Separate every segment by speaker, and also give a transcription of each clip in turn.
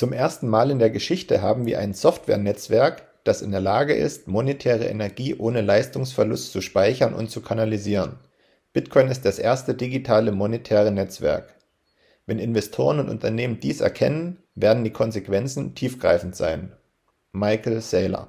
Speaker 1: Zum ersten Mal in der Geschichte haben wir ein Software-Netzwerk, das in der Lage ist, monetäre Energie ohne Leistungsverlust zu speichern und zu kanalisieren. Bitcoin ist das erste digitale monetäre Netzwerk. Wenn Investoren und Unternehmen dies erkennen, werden die Konsequenzen tiefgreifend sein. Michael Saylor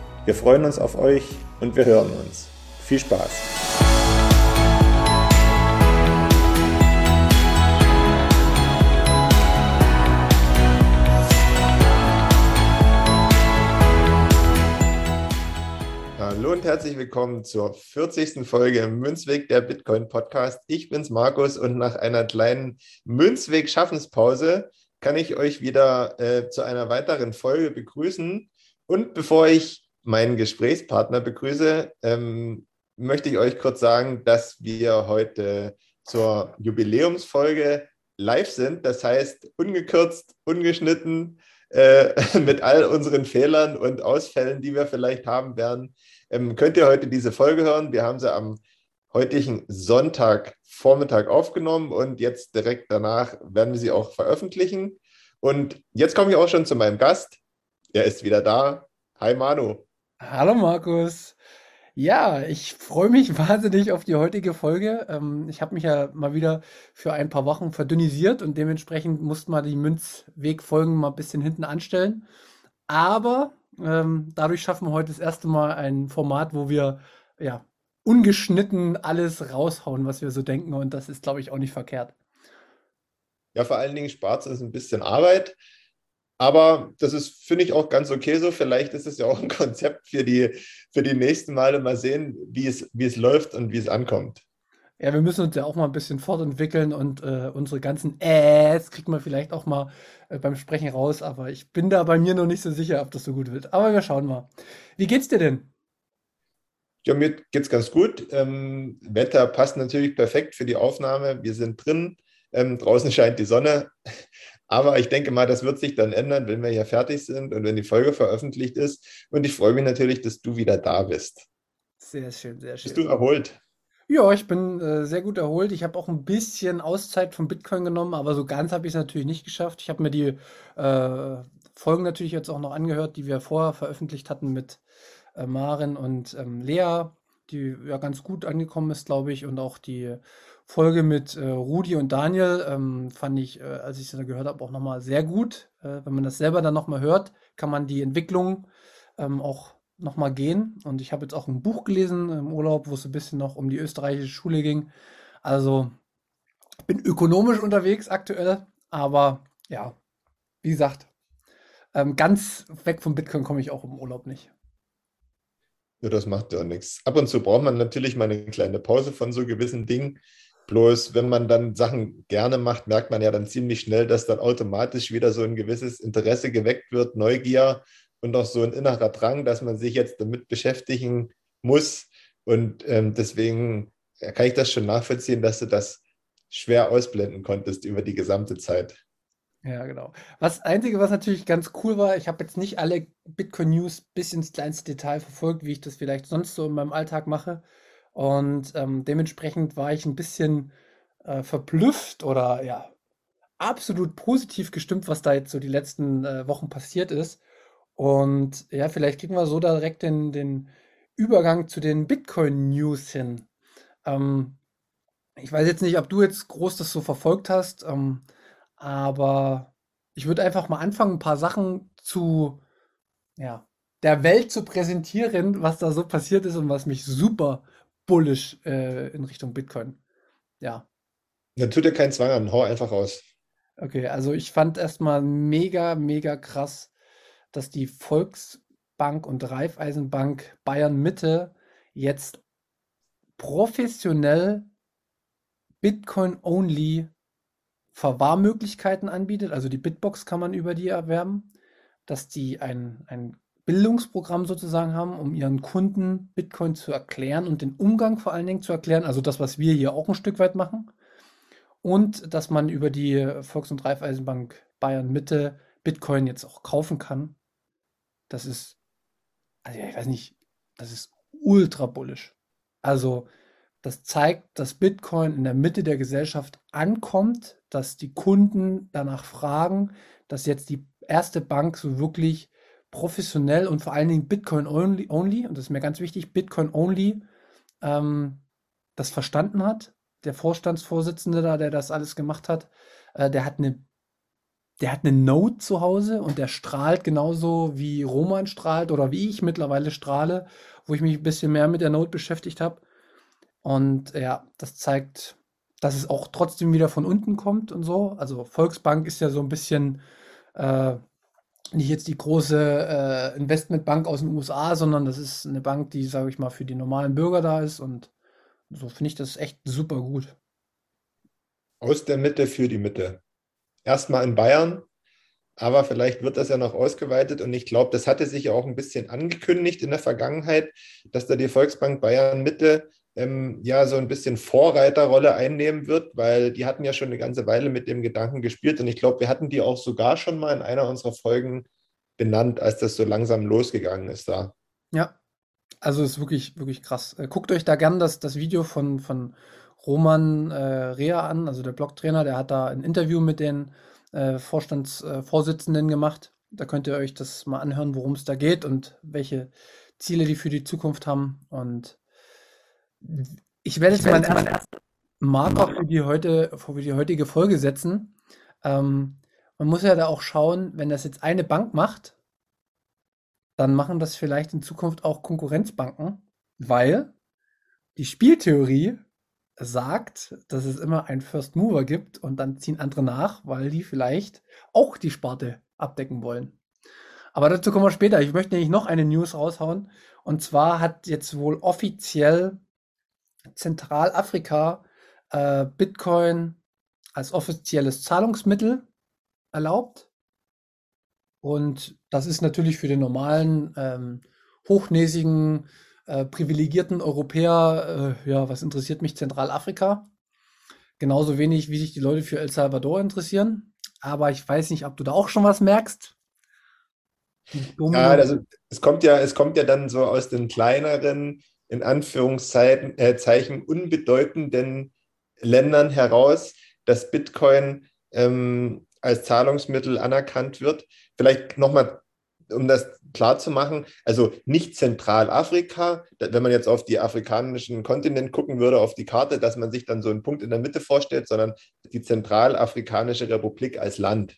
Speaker 1: Wir freuen uns auf euch und wir hören uns. Viel Spaß! Hallo und herzlich willkommen zur 40. Folge im Münzweg der Bitcoin Podcast. Ich bin's Markus und nach einer kleinen Münzweg Schaffenspause kann ich euch wieder äh, zu einer weiteren Folge begrüßen. Und bevor ich meinen Gesprächspartner begrüße, ähm, möchte ich euch kurz sagen, dass wir heute zur Jubiläumsfolge live sind. Das heißt, ungekürzt, ungeschnitten, äh, mit all unseren Fehlern und Ausfällen, die wir vielleicht haben werden, ähm, könnt ihr heute diese Folge hören. Wir haben sie am heutigen Sonntagvormittag aufgenommen und jetzt direkt danach werden wir sie auch veröffentlichen. Und jetzt komme ich auch schon zu meinem Gast. Er ist wieder da. Hi Manu.
Speaker 2: Hallo Markus. Ja, ich freue mich wahnsinnig auf die heutige Folge. Ähm, ich habe mich ja mal wieder für ein paar Wochen verdünnisiert und dementsprechend musste man die Münzwegfolgen mal ein bisschen hinten anstellen. Aber ähm, dadurch schaffen wir heute das erste Mal ein Format, wo wir ja ungeschnitten alles raushauen, was wir so denken. Und das ist, glaube ich, auch nicht verkehrt.
Speaker 1: Ja, vor allen Dingen spart es ein bisschen Arbeit. Aber das ist, finde ich, auch ganz okay so. Vielleicht ist es ja auch ein Konzept für die, für die nächsten Male. Mal sehen, wie es, wie es läuft und wie es ankommt.
Speaker 2: Ja, wir müssen uns ja auch mal ein bisschen fortentwickeln und äh, unsere ganzen Äs kriegt man vielleicht auch mal äh, beim Sprechen raus. Aber ich bin da bei mir noch nicht so sicher, ob das so gut wird. Aber wir schauen mal. Wie geht's dir denn?
Speaker 1: Ja, mir geht's ganz gut. Ähm, Wetter passt natürlich perfekt für die Aufnahme. Wir sind drin. Ähm, draußen scheint die Sonne. Aber ich denke mal, das wird sich dann ändern, wenn wir hier fertig sind und wenn die Folge veröffentlicht ist. Und ich freue mich natürlich, dass du wieder da bist.
Speaker 2: Sehr schön, sehr schön.
Speaker 1: Bist du erholt?
Speaker 2: Ja, ich bin äh, sehr gut erholt. Ich habe auch ein bisschen Auszeit von Bitcoin genommen, aber so ganz habe ich es natürlich nicht geschafft. Ich habe mir die äh, Folgen natürlich jetzt auch noch angehört, die wir vorher veröffentlicht hatten mit äh, Maren und ähm, Lea, die ja ganz gut angekommen ist, glaube ich, und auch die Folge mit äh, Rudi und Daniel ähm, fand ich, äh, als ich sie gehört habe, auch nochmal sehr gut. Äh, wenn man das selber dann nochmal hört, kann man die Entwicklung ähm, auch nochmal gehen. Und ich habe jetzt auch ein Buch gelesen im Urlaub, wo es ein bisschen noch um die österreichische Schule ging. Also ich bin ökonomisch unterwegs aktuell, aber ja, wie gesagt, ähm, ganz weg vom Bitcoin komme ich auch im Urlaub nicht.
Speaker 1: Ja, das macht ja nichts. Ab und zu braucht man natürlich mal eine kleine Pause von so gewissen Dingen. Bloß wenn man dann Sachen gerne macht, merkt man ja dann ziemlich schnell, dass dann automatisch wieder so ein gewisses Interesse geweckt wird, Neugier und auch so ein innerer Drang, dass man sich jetzt damit beschäftigen muss. Und ähm, deswegen kann ich das schon nachvollziehen, dass du das schwer ausblenden konntest über die gesamte Zeit.
Speaker 2: Ja, genau. Was Einzige, was natürlich ganz cool war, ich habe jetzt nicht alle Bitcoin-News bis ins kleinste Detail verfolgt, wie ich das vielleicht sonst so in meinem Alltag mache. Und ähm, dementsprechend war ich ein bisschen äh, verblüfft oder ja, absolut positiv gestimmt, was da jetzt so die letzten äh, Wochen passiert ist. Und ja, vielleicht kriegen wir so direkt den, den Übergang zu den Bitcoin-News hin. Ähm, ich weiß jetzt nicht, ob du jetzt groß das so verfolgt hast, ähm, aber ich würde einfach mal anfangen, ein paar Sachen zu, ja, der Welt zu präsentieren, was da so passiert ist und was mich super bullish äh, in Richtung Bitcoin. Ja.
Speaker 1: Dann tut dir keinen Zwang an, hau einfach raus.
Speaker 2: Okay, also ich fand erstmal mega, mega krass, dass die Volksbank und Raiffeisenbank Bayern Mitte jetzt professionell Bitcoin-only Verwahrmöglichkeiten anbietet. Also die Bitbox kann man über die erwerben, dass die ein, ein Bildungsprogramm sozusagen haben, um ihren Kunden Bitcoin zu erklären und den Umgang vor allen Dingen zu erklären. Also das, was wir hier auch ein Stück weit machen. Und dass man über die Volks- und Raiffeisenbank Bayern Mitte Bitcoin jetzt auch kaufen kann. Das ist, also ich weiß nicht, das ist ultra bullisch. Also das zeigt, dass Bitcoin in der Mitte der Gesellschaft ankommt, dass die Kunden danach fragen, dass jetzt die erste Bank so wirklich professionell und vor allen Dingen Bitcoin only, only und das ist mir ganz wichtig, Bitcoin only ähm, das verstanden hat. Der Vorstandsvorsitzende da, der das alles gemacht hat, äh, der hat eine der hat eine Note zu Hause und der strahlt genauso wie Roman strahlt oder wie ich mittlerweile strahle, wo ich mich ein bisschen mehr mit der Note beschäftigt habe. Und ja, das zeigt, dass es auch trotzdem wieder von unten kommt und so. Also Volksbank ist ja so ein bisschen äh, nicht jetzt die große äh, Investmentbank aus den USA, sondern das ist eine Bank, die, sage ich mal, für die normalen Bürger da ist. Und so finde ich das echt super gut.
Speaker 1: Aus der Mitte für die Mitte. Erstmal in Bayern, aber vielleicht wird das ja noch ausgeweitet und ich glaube, das hatte sich ja auch ein bisschen angekündigt in der Vergangenheit, dass da die Volksbank Bayern Mitte ähm, ja so ein bisschen Vorreiterrolle einnehmen wird, weil die hatten ja schon eine ganze Weile mit dem Gedanken gespielt und ich glaube, wir hatten die auch sogar schon mal in einer unserer Folgen benannt, als das so langsam losgegangen ist da.
Speaker 2: Ja, also ist wirklich, wirklich krass. Äh, guckt euch da gern das, das Video von, von Roman äh, Rea an, also der Blogtrainer, der hat da ein Interview mit den äh, Vorstandsvorsitzenden äh, gemacht. Da könnt ihr euch das mal anhören, worum es da geht und welche Ziele die für die Zukunft haben. Und ich werde jetzt meinen ersten Marker für die, heute, für die heutige Folge setzen. Ähm, man muss ja da auch schauen, wenn das jetzt eine Bank macht, dann machen das vielleicht in Zukunft auch Konkurrenzbanken, weil die Spieltheorie sagt, dass es immer einen First Mover gibt und dann ziehen andere nach, weil die vielleicht auch die Sparte abdecken wollen. Aber dazu kommen wir später. Ich möchte nämlich noch eine News raushauen. Und zwar hat jetzt wohl offiziell Zentralafrika äh, Bitcoin als offizielles Zahlungsmittel erlaubt. Und das ist natürlich für den normalen, ähm, hochnäsigen, äh, privilegierten Europäer, äh, ja, was interessiert mich Zentralafrika? Genauso wenig, wie sich die Leute für El Salvador interessieren. Aber ich weiß nicht, ob du da auch schon was merkst.
Speaker 1: Ja, also es kommt ja, es kommt ja dann so aus den kleineren in Anführungszeichen äh, unbedeutenden Ländern heraus, dass Bitcoin ähm, als Zahlungsmittel anerkannt wird. Vielleicht nochmal, um das klar zu machen, also nicht Zentralafrika, wenn man jetzt auf die afrikanischen Kontinent gucken würde, auf die Karte, dass man sich dann so einen Punkt in der Mitte vorstellt, sondern die Zentralafrikanische Republik als Land.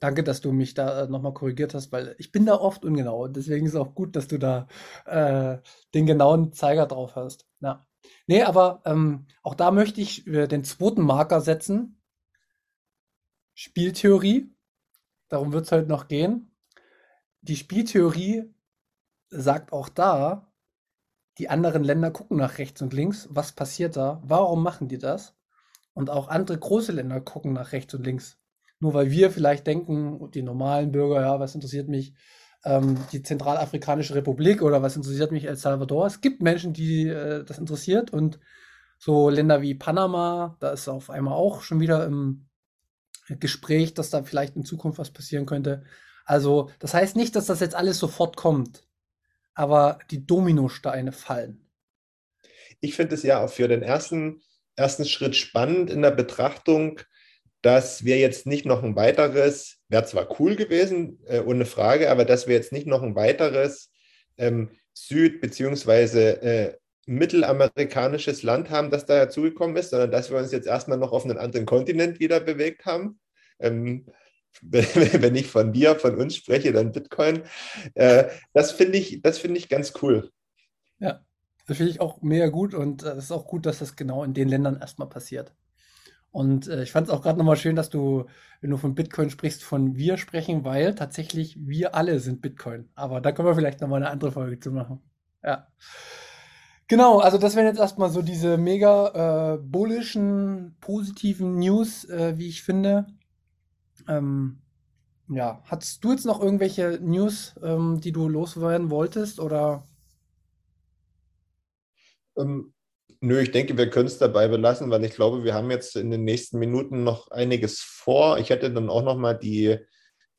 Speaker 2: Danke, dass du mich da äh, nochmal korrigiert hast, weil ich bin da oft ungenau. Deswegen ist es auch gut, dass du da äh, den genauen Zeiger drauf hast. Ja. Nee, aber ähm, auch da möchte ich äh, den zweiten Marker setzen. Spieltheorie. Darum wird es heute noch gehen. Die Spieltheorie sagt auch da, die anderen Länder gucken nach rechts und links. Was passiert da? Warum machen die das? Und auch andere große Länder gucken nach rechts und links. Nur weil wir vielleicht denken, die normalen Bürger, ja, was interessiert mich ähm, die Zentralafrikanische Republik oder was interessiert mich El Salvador? Es gibt Menschen, die äh, das interessiert und so Länder wie Panama, da ist auf einmal auch schon wieder im Gespräch, dass da vielleicht in Zukunft was passieren könnte. Also, das heißt nicht, dass das jetzt alles sofort kommt, aber die Dominosteine fallen.
Speaker 1: Ich finde es ja auch für den ersten, ersten Schritt spannend in der Betrachtung, dass wir jetzt nicht noch ein weiteres, wäre zwar cool gewesen, äh, ohne Frage, aber dass wir jetzt nicht noch ein weiteres ähm, Süd- bzw. Äh, mittelamerikanisches Land haben, das da dazugekommen ist, sondern dass wir uns jetzt erstmal noch auf einen anderen Kontinent wieder bewegt haben. Ähm, wenn ich von dir, von uns spreche, dann Bitcoin. Äh, das finde ich, das ich ganz cool.
Speaker 2: Ja, das finde ich auch mega gut und es äh, ist auch gut, dass das genau in den Ländern erstmal passiert. Und äh, ich fand es auch gerade nochmal schön, dass du, wenn du von Bitcoin sprichst, von wir sprechen, weil tatsächlich wir alle sind Bitcoin. Aber da können wir vielleicht nochmal eine andere Folge zu machen. Ja. Genau, also das wären jetzt erstmal so diese mega äh, bullischen, positiven News, äh, wie ich finde. Ähm, ja, hattest du jetzt noch irgendwelche News, ähm, die du loswerden wolltest oder?
Speaker 1: Ähm, nö, ich denke, wir können es dabei belassen, weil ich glaube, wir haben jetzt in den nächsten Minuten noch einiges vor. Ich hätte dann auch noch mal die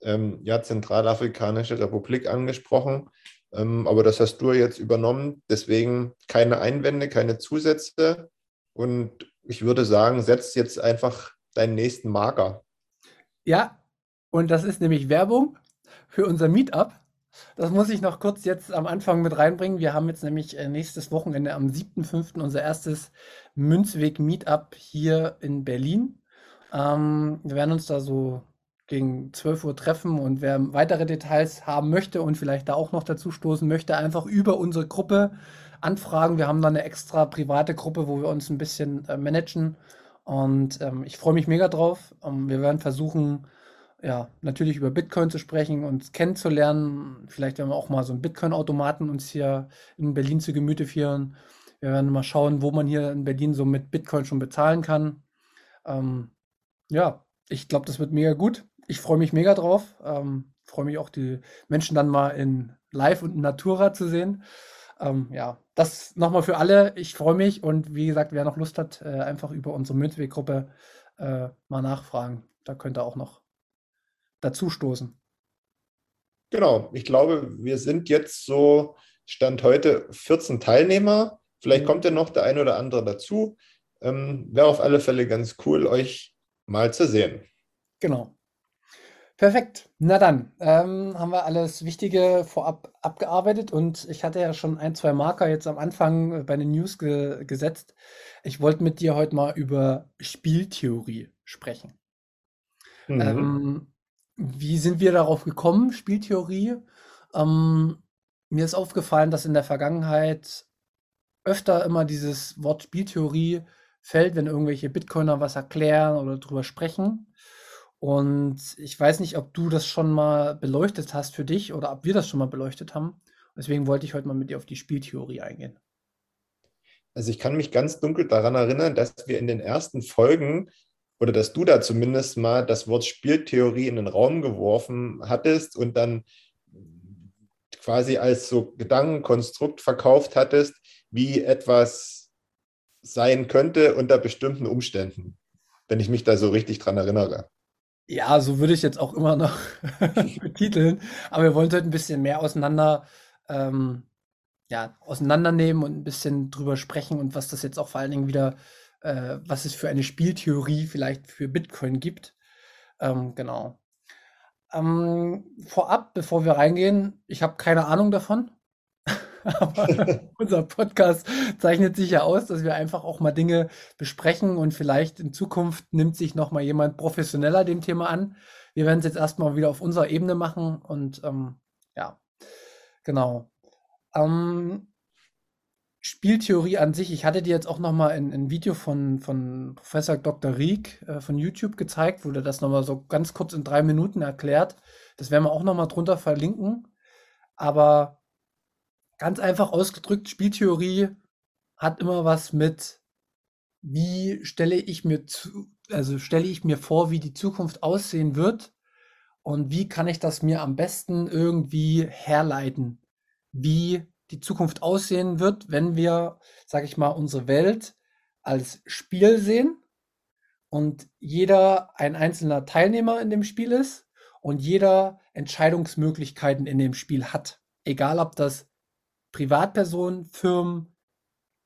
Speaker 1: ähm, ja, Zentralafrikanische Republik angesprochen, ähm, aber das hast du jetzt übernommen. Deswegen keine Einwände, keine Zusätze. Und ich würde sagen, setz jetzt einfach deinen nächsten Marker.
Speaker 2: Ja, und das ist nämlich Werbung für unser Meetup. Das muss ich noch kurz jetzt am Anfang mit reinbringen. Wir haben jetzt nämlich äh, nächstes Wochenende am 7.5. unser erstes Münzweg-Meetup hier in Berlin. Ähm, wir werden uns da so gegen 12 Uhr treffen und wer weitere Details haben möchte und vielleicht da auch noch dazu stoßen möchte, einfach über unsere Gruppe anfragen. Wir haben da eine extra private Gruppe, wo wir uns ein bisschen äh, managen und ähm, ich freue mich mega drauf. Ähm, wir werden versuchen, ja, natürlich über Bitcoin zu sprechen, uns kennenzulernen. Vielleicht werden wir auch mal so einen Bitcoin-Automaten uns hier in Berlin zu Gemüte führen. Wir werden mal schauen, wo man hier in Berlin so mit Bitcoin schon bezahlen kann. Ähm, ja, ich glaube, das wird mega gut. Ich freue mich mega drauf. Ähm, freue mich auch, die Menschen dann mal in Live und in Natura zu sehen. Ähm, ja, das nochmal für alle. Ich freue mich und wie gesagt, wer noch Lust hat, äh, einfach über unsere Münzweg-Gruppe äh, mal nachfragen. Da könnt ihr auch noch dazu stoßen.
Speaker 1: Genau, ich glaube, wir sind jetzt so, Stand heute 14 Teilnehmer. Vielleicht mhm. kommt ja noch der ein oder andere dazu. Ähm, Wäre auf alle Fälle ganz cool, euch mal zu sehen.
Speaker 2: Genau. Perfekt. Na dann, ähm, haben wir alles Wichtige vorab abgearbeitet und ich hatte ja schon ein, zwei Marker jetzt am Anfang bei den News ge gesetzt. Ich wollte mit dir heute mal über Spieltheorie sprechen. Mhm. Ähm, wie sind wir darauf gekommen, Spieltheorie? Ähm, mir ist aufgefallen, dass in der Vergangenheit öfter immer dieses Wort Spieltheorie fällt, wenn irgendwelche Bitcoiner was erklären oder drüber sprechen. Und ich weiß nicht, ob du das schon mal beleuchtet hast für dich oder ob wir das schon mal beleuchtet haben. Deswegen wollte ich heute mal mit dir auf die Spieltheorie eingehen.
Speaker 1: Also ich kann mich ganz dunkel daran erinnern, dass wir in den ersten Folgen oder dass du da zumindest mal das Wort Spieltheorie in den Raum geworfen hattest und dann quasi als so Gedankenkonstrukt verkauft hattest, wie etwas sein könnte unter bestimmten Umständen, wenn ich mich da so richtig dran erinnere.
Speaker 2: Ja, so würde ich jetzt auch immer noch betiteln, aber wir wollen heute ein bisschen mehr auseinander, ähm, ja, auseinandernehmen und ein bisschen drüber sprechen und was das jetzt auch vor allen Dingen wieder äh, was es für eine Spieltheorie vielleicht für Bitcoin gibt. Ähm, genau. Ähm, vorab, bevor wir reingehen, ich habe keine Ahnung davon. Aber unser Podcast zeichnet sich ja aus, dass wir einfach auch mal Dinge besprechen und vielleicht in Zukunft nimmt sich noch mal jemand professioneller dem Thema an. Wir werden es jetzt erstmal wieder auf unserer Ebene machen und ähm, ja, genau. Ähm, Spieltheorie an sich, ich hatte dir jetzt auch noch mal ein, ein Video von, von Professor Dr. Rieck äh, von YouTube gezeigt, wo der das noch mal so ganz kurz in drei Minuten erklärt. Das werden wir auch noch mal drunter verlinken. Aber ganz einfach ausgedrückt, Spieltheorie hat immer was mit, wie stelle ich mir zu, also stelle ich mir vor, wie die Zukunft aussehen wird und wie kann ich das mir am besten irgendwie herleiten, wie die Zukunft aussehen wird, wenn wir, sage ich mal, unsere Welt als Spiel sehen und jeder ein einzelner Teilnehmer in dem Spiel ist und jeder Entscheidungsmöglichkeiten in dem Spiel hat. Egal ob das Privatpersonen, Firmen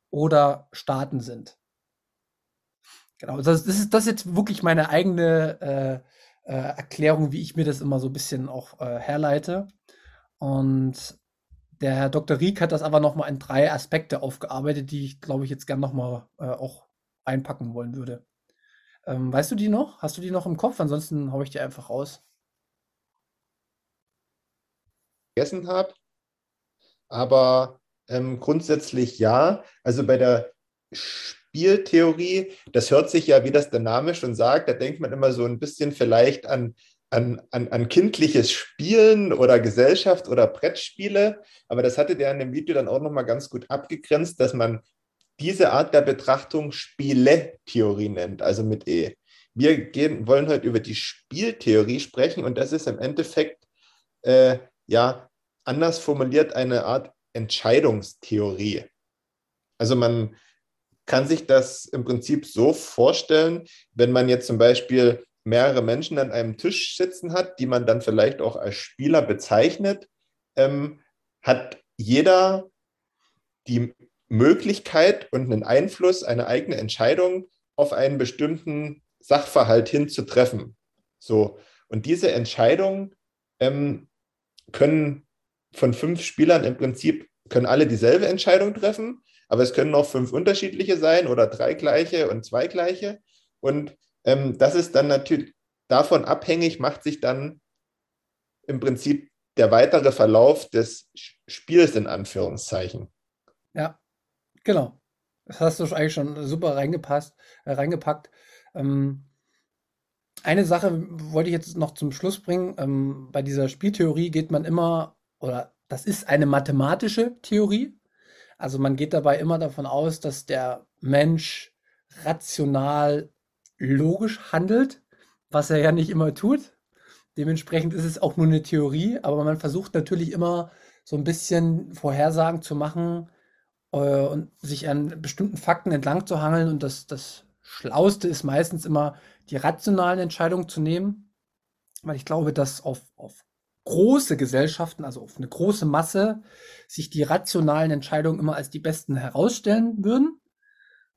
Speaker 2: oder Staaten sind. Genau, das, das, ist das jetzt wirklich meine eigene äh, äh, Erklärung, wie ich mir das immer so ein bisschen auch äh, herleite. Und der Herr Dr. Rieck hat das aber nochmal in drei Aspekte aufgearbeitet, die ich, glaube ich, jetzt gerne nochmal äh, auch einpacken wollen würde. Ähm, weißt du die noch? Hast du die noch im Kopf? Ansonsten haue ich die einfach raus.
Speaker 1: Vergessen habe. Aber ähm, grundsätzlich ja. Also bei der Spieltheorie, das hört sich ja, wie das der Name schon sagt, da denkt man immer so ein bisschen vielleicht an, an, an, an kindliches Spielen oder Gesellschaft oder Brettspiele. Aber das hatte der in dem Video dann auch nochmal ganz gut abgegrenzt, dass man diese Art der Betrachtung Spieletheorie nennt, also mit E. Wir gehen, wollen heute über die Spieltheorie sprechen und das ist im Endeffekt, äh, ja, anders formuliert eine Art Entscheidungstheorie. Also man kann sich das im Prinzip so vorstellen, wenn man jetzt zum Beispiel mehrere Menschen an einem Tisch sitzen hat, die man dann vielleicht auch als Spieler bezeichnet, ähm, hat jeder die Möglichkeit und einen Einfluss, eine eigene Entscheidung auf einen bestimmten Sachverhalt hinzutreffen. So. Und diese Entscheidungen ähm, können von fünf Spielern im Prinzip, können alle dieselbe Entscheidung treffen, aber es können auch fünf unterschiedliche sein oder drei gleiche und zwei gleiche. Und ähm, das ist dann natürlich davon abhängig, macht sich dann im Prinzip der weitere Verlauf des Spiels in Anführungszeichen.
Speaker 2: Ja, genau. Das hast du eigentlich schon super reingepasst, äh, reingepackt. Ähm, eine Sache wollte ich jetzt noch zum Schluss bringen. Ähm, bei dieser Spieltheorie geht man immer, oder das ist eine mathematische Theorie. Also man geht dabei immer davon aus, dass der Mensch rational logisch handelt, was er ja nicht immer tut. Dementsprechend ist es auch nur eine Theorie, aber man versucht natürlich immer so ein bisschen Vorhersagen zu machen äh, und sich an bestimmten Fakten entlang zu hangeln. Und das, das Schlauste ist meistens immer, die rationalen Entscheidungen zu nehmen, weil ich glaube, dass auf, auf große Gesellschaften, also auf eine große Masse, sich die rationalen Entscheidungen immer als die besten herausstellen würden.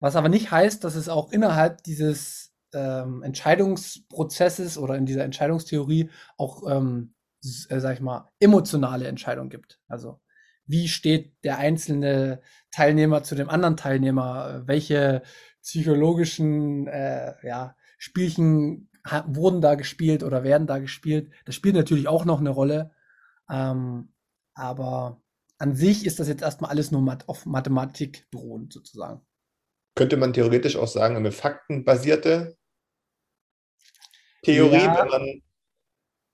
Speaker 2: Was aber nicht heißt, dass es auch innerhalb dieses ähm, Entscheidungsprozesses oder in dieser Entscheidungstheorie auch, ähm, äh, sag ich mal, emotionale Entscheidungen gibt. Also wie steht der einzelne Teilnehmer zu dem anderen Teilnehmer? Welche psychologischen äh, ja, Spielchen wurden da gespielt oder werden da gespielt? Das spielt natürlich auch noch eine Rolle. Ähm, aber an sich ist das jetzt erstmal alles nur mat auf Mathematik beruhend sozusagen.
Speaker 1: Könnte man theoretisch auch sagen, eine faktenbasierte Theorie,
Speaker 2: Ja,
Speaker 1: wenn man.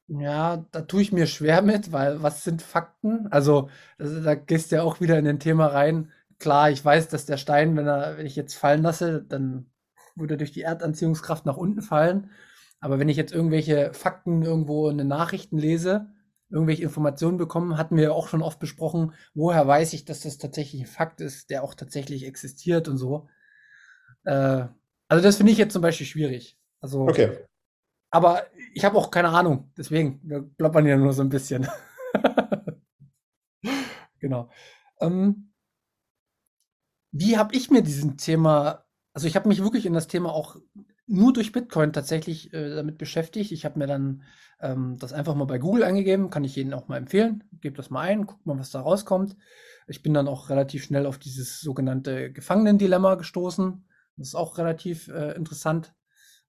Speaker 2: ja, da tue ich mir schwer mit, weil was sind Fakten? Also, da gehst du ja auch wieder in ein Thema rein. Klar, ich weiß, dass der Stein, wenn er, wenn ich jetzt fallen lasse, dann würde er durch die Erdanziehungskraft nach unten fallen. Aber wenn ich jetzt irgendwelche Fakten irgendwo in den Nachrichten lese, irgendwelche Informationen bekomme, hatten wir ja auch schon oft besprochen, woher weiß ich, dass das tatsächlich ein Fakt ist, der auch tatsächlich existiert und so. Äh, also das finde ich jetzt zum Beispiel schwierig. Also,
Speaker 1: Okay.
Speaker 2: Aber ich habe auch keine Ahnung, deswegen wir plappern ja nur so ein bisschen. Genau. Ähm, wie habe ich mir diesen Thema, also ich habe mich wirklich in das Thema auch nur durch Bitcoin tatsächlich äh, damit beschäftigt. Ich habe mir dann ähm, das einfach mal bei Google eingegeben, kann ich Ihnen auch mal empfehlen. Gebt das mal ein, guckt mal, was da rauskommt. Ich bin dann auch relativ schnell auf dieses sogenannte Gefangenendilemma gestoßen. Das ist auch relativ äh, interessant.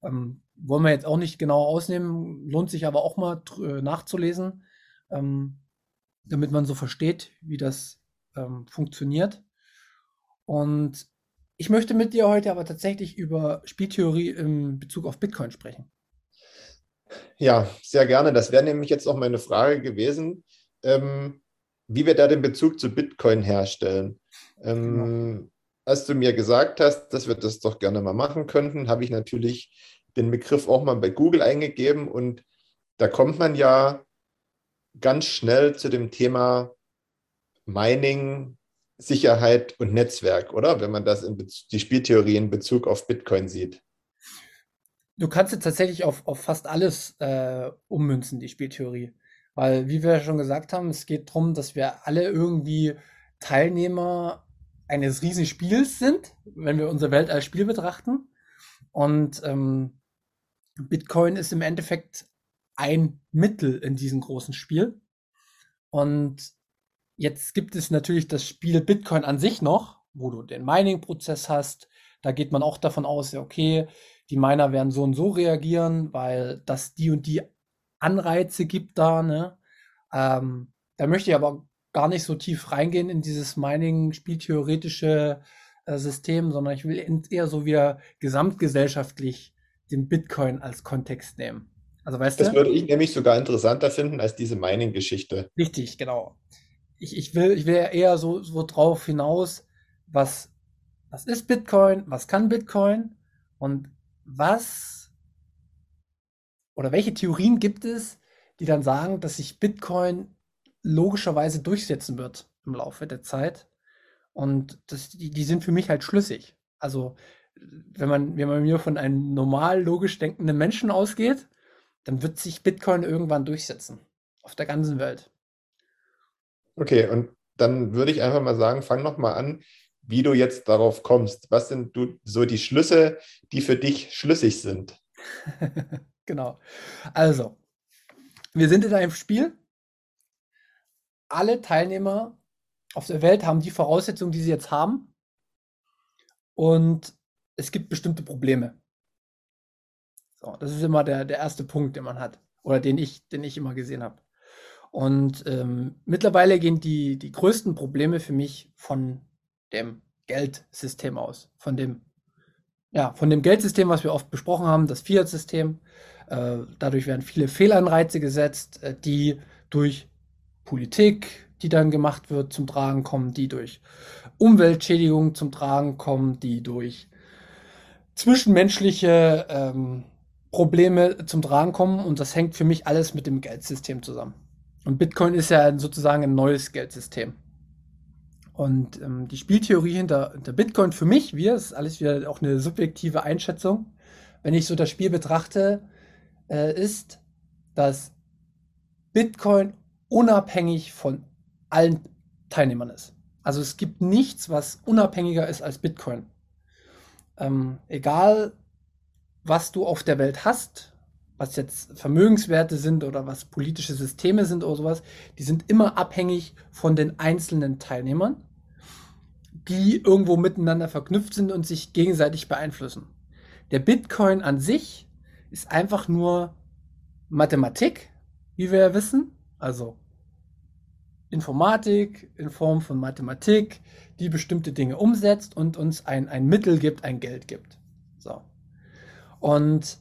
Speaker 2: Ähm, wollen wir jetzt auch nicht genau ausnehmen, lohnt sich aber auch mal äh, nachzulesen, ähm, damit man so versteht, wie das ähm, funktioniert. Und ich möchte mit dir heute aber tatsächlich über Spieltheorie in Bezug auf Bitcoin sprechen.
Speaker 1: Ja, sehr gerne. Das wäre nämlich jetzt auch meine Frage gewesen, ähm, wie wir da den Bezug zu Bitcoin herstellen.
Speaker 2: Genau.
Speaker 1: Als du mir gesagt hast, dass wir das doch gerne mal machen könnten, habe ich natürlich den Begriff auch mal bei Google eingegeben und da kommt man ja ganz schnell zu dem Thema Mining, Sicherheit und Netzwerk, oder? Wenn man das in die Spieltheorie in Bezug auf Bitcoin sieht.
Speaker 2: Du kannst jetzt tatsächlich auf, auf fast alles äh, ummünzen, die Spieltheorie. Weil, wie wir schon gesagt haben, es geht darum, dass wir alle irgendwie Teilnehmer eines riesigen Spiels sind, wenn wir unsere Welt als Spiel betrachten. Und ähm, Bitcoin ist im Endeffekt ein Mittel in diesem großen Spiel. Und jetzt gibt es natürlich das Spiel Bitcoin an sich noch, wo du den Mining-Prozess hast. Da geht man auch davon aus, ja, okay, die Miner werden so und so reagieren, weil das die und die Anreize gibt da, ne? Ähm, da möchte ich aber gar nicht so tief reingehen in dieses Mining-spieltheoretische äh, System, sondern ich will eher so wieder gesamtgesellschaftlich den Bitcoin als Kontext nehmen.
Speaker 1: Also weißt das du? würde ich nämlich sogar interessanter finden als diese Mining-Geschichte.
Speaker 2: Richtig, genau. Ich, ich, will, ich will eher so, so drauf hinaus, was, was ist Bitcoin, was kann Bitcoin und was oder welche Theorien gibt es, die dann sagen, dass sich Bitcoin logischerweise durchsetzen wird im Laufe der Zeit. Und das, die, die sind für mich halt schlüssig. Also, wenn man, wenn man mir von einem normal logisch denkenden Menschen ausgeht, dann wird sich Bitcoin irgendwann durchsetzen. Auf der ganzen Welt.
Speaker 1: Okay, und dann würde ich einfach mal sagen, fang noch mal an, wie du jetzt darauf kommst. Was sind du so die Schlüsse, die für dich schlüssig sind?
Speaker 2: genau. Also, wir sind in einem Spiel. Alle Teilnehmer auf der Welt haben die Voraussetzungen, die sie jetzt haben. Und es gibt bestimmte Probleme. So, das ist immer der, der erste Punkt, den man hat. Oder den ich, den ich immer gesehen habe. Und ähm, mittlerweile gehen die, die größten Probleme für mich von dem Geldsystem aus. Von dem, ja, von dem Geldsystem, was wir oft besprochen haben, das Fiat-System. Äh, dadurch werden viele Fehlanreize gesetzt, äh, die durch Politik, die dann gemacht wird, zum Tragen kommen, die durch Umweltschädigungen zum Tragen kommen, die durch zwischenmenschliche ähm, Probleme zum Tragen kommen und das hängt für mich alles mit dem Geldsystem zusammen. Und Bitcoin ist ja sozusagen ein neues Geldsystem. Und ähm, die Spieltheorie hinter, hinter Bitcoin für mich, wir, ist alles wieder auch eine subjektive Einschätzung, wenn ich so das Spiel betrachte, äh, ist, dass Bitcoin unabhängig von allen Teilnehmern ist. Also es gibt nichts, was unabhängiger ist als Bitcoin. Ähm, egal, was du auf der Welt hast, was jetzt Vermögenswerte sind oder was politische Systeme sind oder sowas, die sind immer abhängig von den einzelnen Teilnehmern, die irgendwo miteinander verknüpft sind und sich gegenseitig beeinflussen. Der Bitcoin an sich ist einfach nur Mathematik, wie wir ja wissen, also Informatik in Form von Mathematik, die bestimmte Dinge umsetzt und uns ein, ein Mittel gibt, ein Geld gibt. So. Und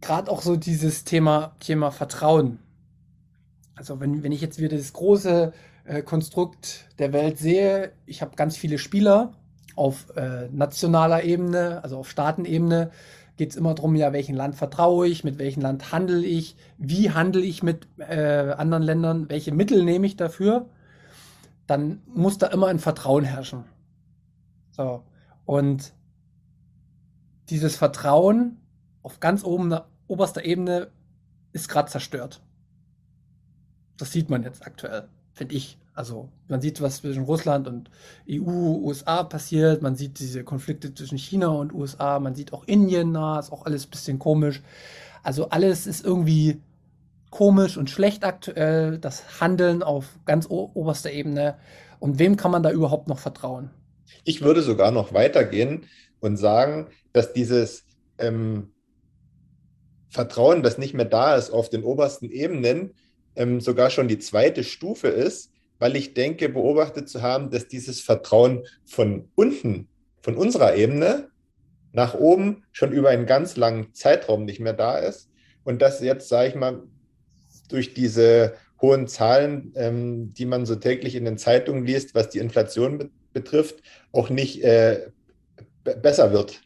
Speaker 2: gerade auch so dieses Thema, Thema Vertrauen. Also wenn, wenn ich jetzt wieder das große äh, Konstrukt der Welt sehe, ich habe ganz viele Spieler auf äh, nationaler Ebene, also auf Staatenebene, geht es immer darum, ja, welchem Land vertraue ich, mit welchem Land handle ich, wie handle ich mit äh, anderen Ländern, welche Mittel nehme ich dafür, dann muss da immer ein Vertrauen herrschen. So. Und dieses Vertrauen auf ganz oben, oberster Ebene ist gerade zerstört. Das sieht man jetzt aktuell, finde ich. Also man sieht, was zwischen Russland und EU, USA passiert. Man sieht diese Konflikte zwischen China und USA. Man sieht auch Indien nah, ist auch alles ein bisschen komisch. Also alles ist irgendwie komisch und schlecht aktuell. Das Handeln auf ganz oberster Ebene. Und wem kann man da überhaupt noch vertrauen?
Speaker 1: Ich würde sogar noch weitergehen und sagen, dass dieses ähm, Vertrauen, das nicht mehr da ist auf den obersten Ebenen, ähm, sogar schon die zweite Stufe ist, weil ich denke, beobachtet zu haben, dass dieses Vertrauen von unten, von unserer Ebene nach oben schon über einen ganz langen Zeitraum nicht mehr da ist und dass jetzt, sage ich mal, durch diese hohen Zahlen, ähm, die man so täglich in den Zeitungen liest, was die Inflation be betrifft, auch nicht äh, besser wird.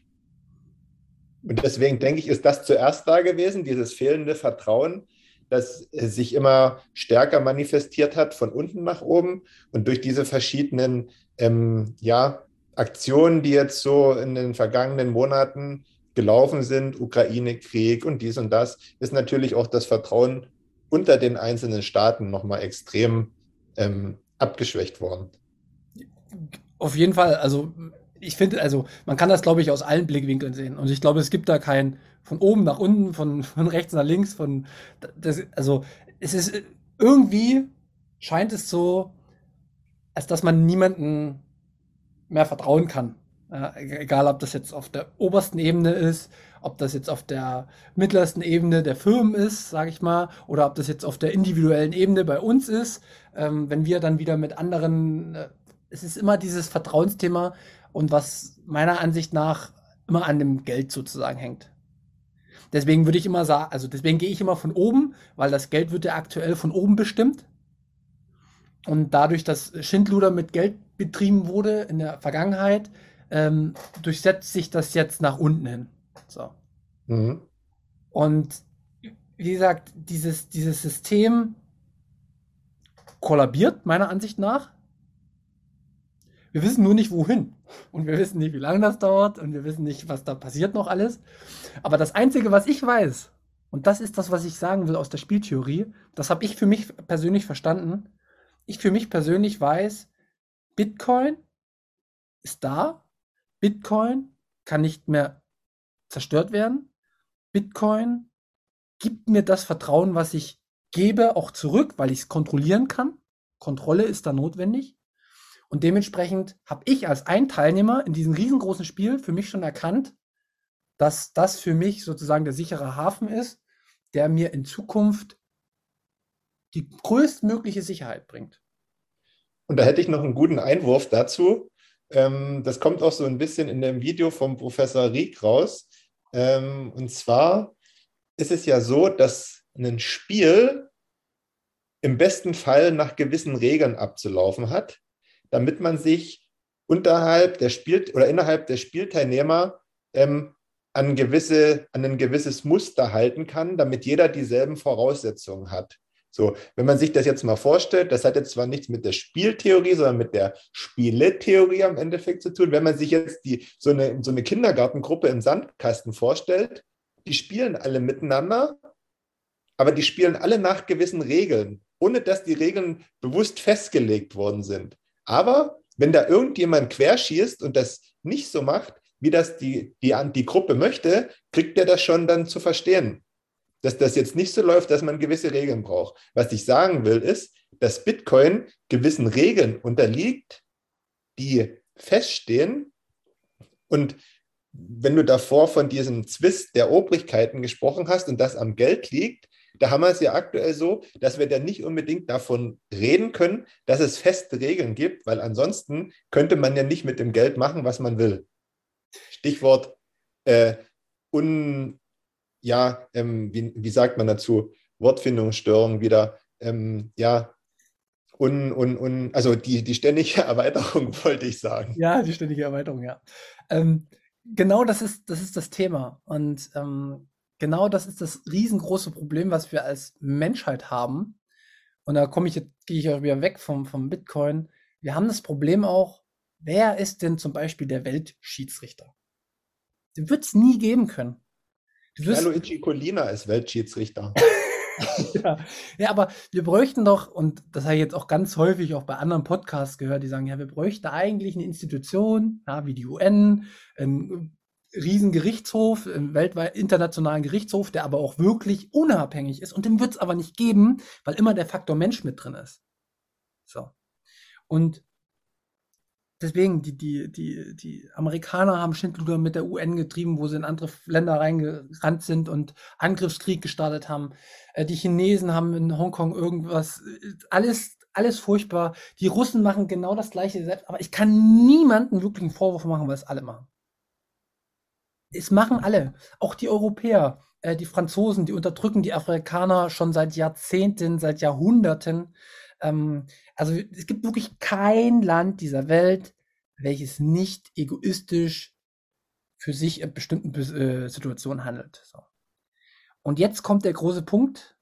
Speaker 1: Und deswegen denke ich, ist das zuerst da gewesen, dieses fehlende Vertrauen, das sich immer stärker manifestiert hat von unten nach oben und durch diese verschiedenen ähm, ja, Aktionen, die jetzt so in den vergangenen Monaten gelaufen sind, Ukraine-Krieg und dies und das, ist natürlich auch das Vertrauen unter den einzelnen Staaten nochmal extrem ähm, abgeschwächt worden.
Speaker 2: Auf jeden Fall, also ich finde, also man kann das, glaube ich, aus allen Blickwinkeln sehen. Und ich glaube, es gibt da kein von oben nach unten, von, von rechts nach links, von das, also es ist irgendwie scheint es so, als dass man niemanden mehr vertrauen kann. Ja, egal, ob das jetzt auf der obersten Ebene ist, ob das jetzt auf der mittlersten Ebene der Firmen ist, sage ich mal, oder ob das jetzt auf der individuellen Ebene bei uns ist. Ähm, wenn wir dann wieder mit anderen äh, es ist immer dieses Vertrauensthema und was meiner Ansicht nach immer an dem Geld sozusagen hängt. Deswegen würde ich immer sagen, also deswegen gehe ich immer von oben, weil das Geld wird ja aktuell von oben bestimmt. Und dadurch, dass Schindluder mit Geld betrieben wurde in der Vergangenheit, ähm, durchsetzt sich das jetzt nach unten hin. So. Mhm. Und wie gesagt, dieses, dieses System kollabiert, meiner Ansicht nach. Wir wissen nur nicht, wohin. Und wir wissen nicht, wie lange das dauert. Und wir wissen nicht, was da passiert noch alles. Aber das Einzige, was ich weiß, und das ist das, was ich sagen will aus der Spieltheorie, das habe ich für mich persönlich verstanden. Ich für mich persönlich weiß, Bitcoin ist da. Bitcoin kann nicht mehr zerstört werden. Bitcoin gibt mir das Vertrauen, was ich gebe, auch zurück, weil ich es kontrollieren kann. Kontrolle ist da notwendig. Und dementsprechend habe ich als ein Teilnehmer in diesem riesengroßen Spiel für mich schon erkannt, dass das für mich sozusagen der sichere Hafen ist, der mir in Zukunft die größtmögliche Sicherheit bringt.
Speaker 1: Und da hätte ich noch einen guten Einwurf dazu. Ähm, das kommt auch so ein bisschen in dem Video vom Professor Rieck raus. Ähm, und zwar ist es ja so, dass ein Spiel im besten Fall nach gewissen Regeln abzulaufen hat damit man sich unterhalb der Spiel oder innerhalb der Spielteilnehmer ähm, an, gewisse, an ein gewisses Muster halten kann, damit jeder dieselben Voraussetzungen hat. So, wenn man sich das jetzt mal vorstellt, das hat jetzt zwar nichts mit der Spieltheorie, sondern mit der Spieletheorie am Endeffekt zu tun. Wenn man sich jetzt die, so, eine, so eine Kindergartengruppe im Sandkasten vorstellt, die spielen alle miteinander, aber die spielen alle nach gewissen Regeln, ohne dass die Regeln bewusst festgelegt worden sind. Aber wenn da irgendjemand querschießt und das nicht so macht, wie das die, die, die Gruppe möchte, kriegt er das schon dann zu verstehen. Dass das jetzt nicht so läuft, dass man gewisse Regeln braucht. Was ich sagen will, ist, dass Bitcoin gewissen Regeln unterliegt, die feststehen. Und wenn du davor von diesem Zwist der Obrigkeiten gesprochen hast und das am Geld liegt, da haben wir es ja aktuell so, dass wir dann nicht unbedingt davon reden können, dass es feste Regeln gibt, weil ansonsten könnte man ja nicht mit dem Geld machen, was man will. Stichwort äh, un, ja, ähm, wie, wie sagt man dazu? Wortfindungsstörung wieder. Ähm, ja, un, un, un, also die, die ständige Erweiterung wollte ich sagen.
Speaker 2: Ja, die ständige Erweiterung, ja. Ähm, genau das ist, das ist das Thema. Und ähm, genau das ist das riesengroße Problem, was wir als Menschheit haben. Und da komme ich jetzt, gehe ich auch wieder weg vom, vom Bitcoin. Wir haben das Problem auch, wer ist denn zum Beispiel der Weltschiedsrichter? Den wird es nie geben können.
Speaker 1: Luigi Colina ist Weltschiedsrichter.
Speaker 2: ja. ja, aber wir bräuchten doch, und das habe ich jetzt auch ganz häufig auch bei anderen Podcasts gehört, die sagen, ja, wir bräuchten eigentlich eine Institution, ja, wie die UN, ein Riesengerichtshof, im weltweit internationalen Gerichtshof, der aber auch wirklich unabhängig ist. Und den wird es aber nicht geben, weil immer der Faktor Mensch mit drin ist. So. Und deswegen, die, die, die, die Amerikaner haben Schindluder mit der UN getrieben, wo sie in andere Länder reingerannt sind und Angriffskrieg gestartet haben. Äh, die Chinesen haben in Hongkong irgendwas, alles, alles furchtbar. Die Russen machen genau das Gleiche selbst, aber ich kann niemanden wirklich einen Vorwurf machen, weil es alle machen. Es machen alle, auch die Europäer, äh, die Franzosen, die unterdrücken die Afrikaner schon seit Jahrzehnten, seit Jahrhunderten. Ähm, also es gibt wirklich kein Land dieser Welt, welches nicht egoistisch für sich in bestimmten äh, Situationen handelt. So. Und jetzt kommt der große Punkt.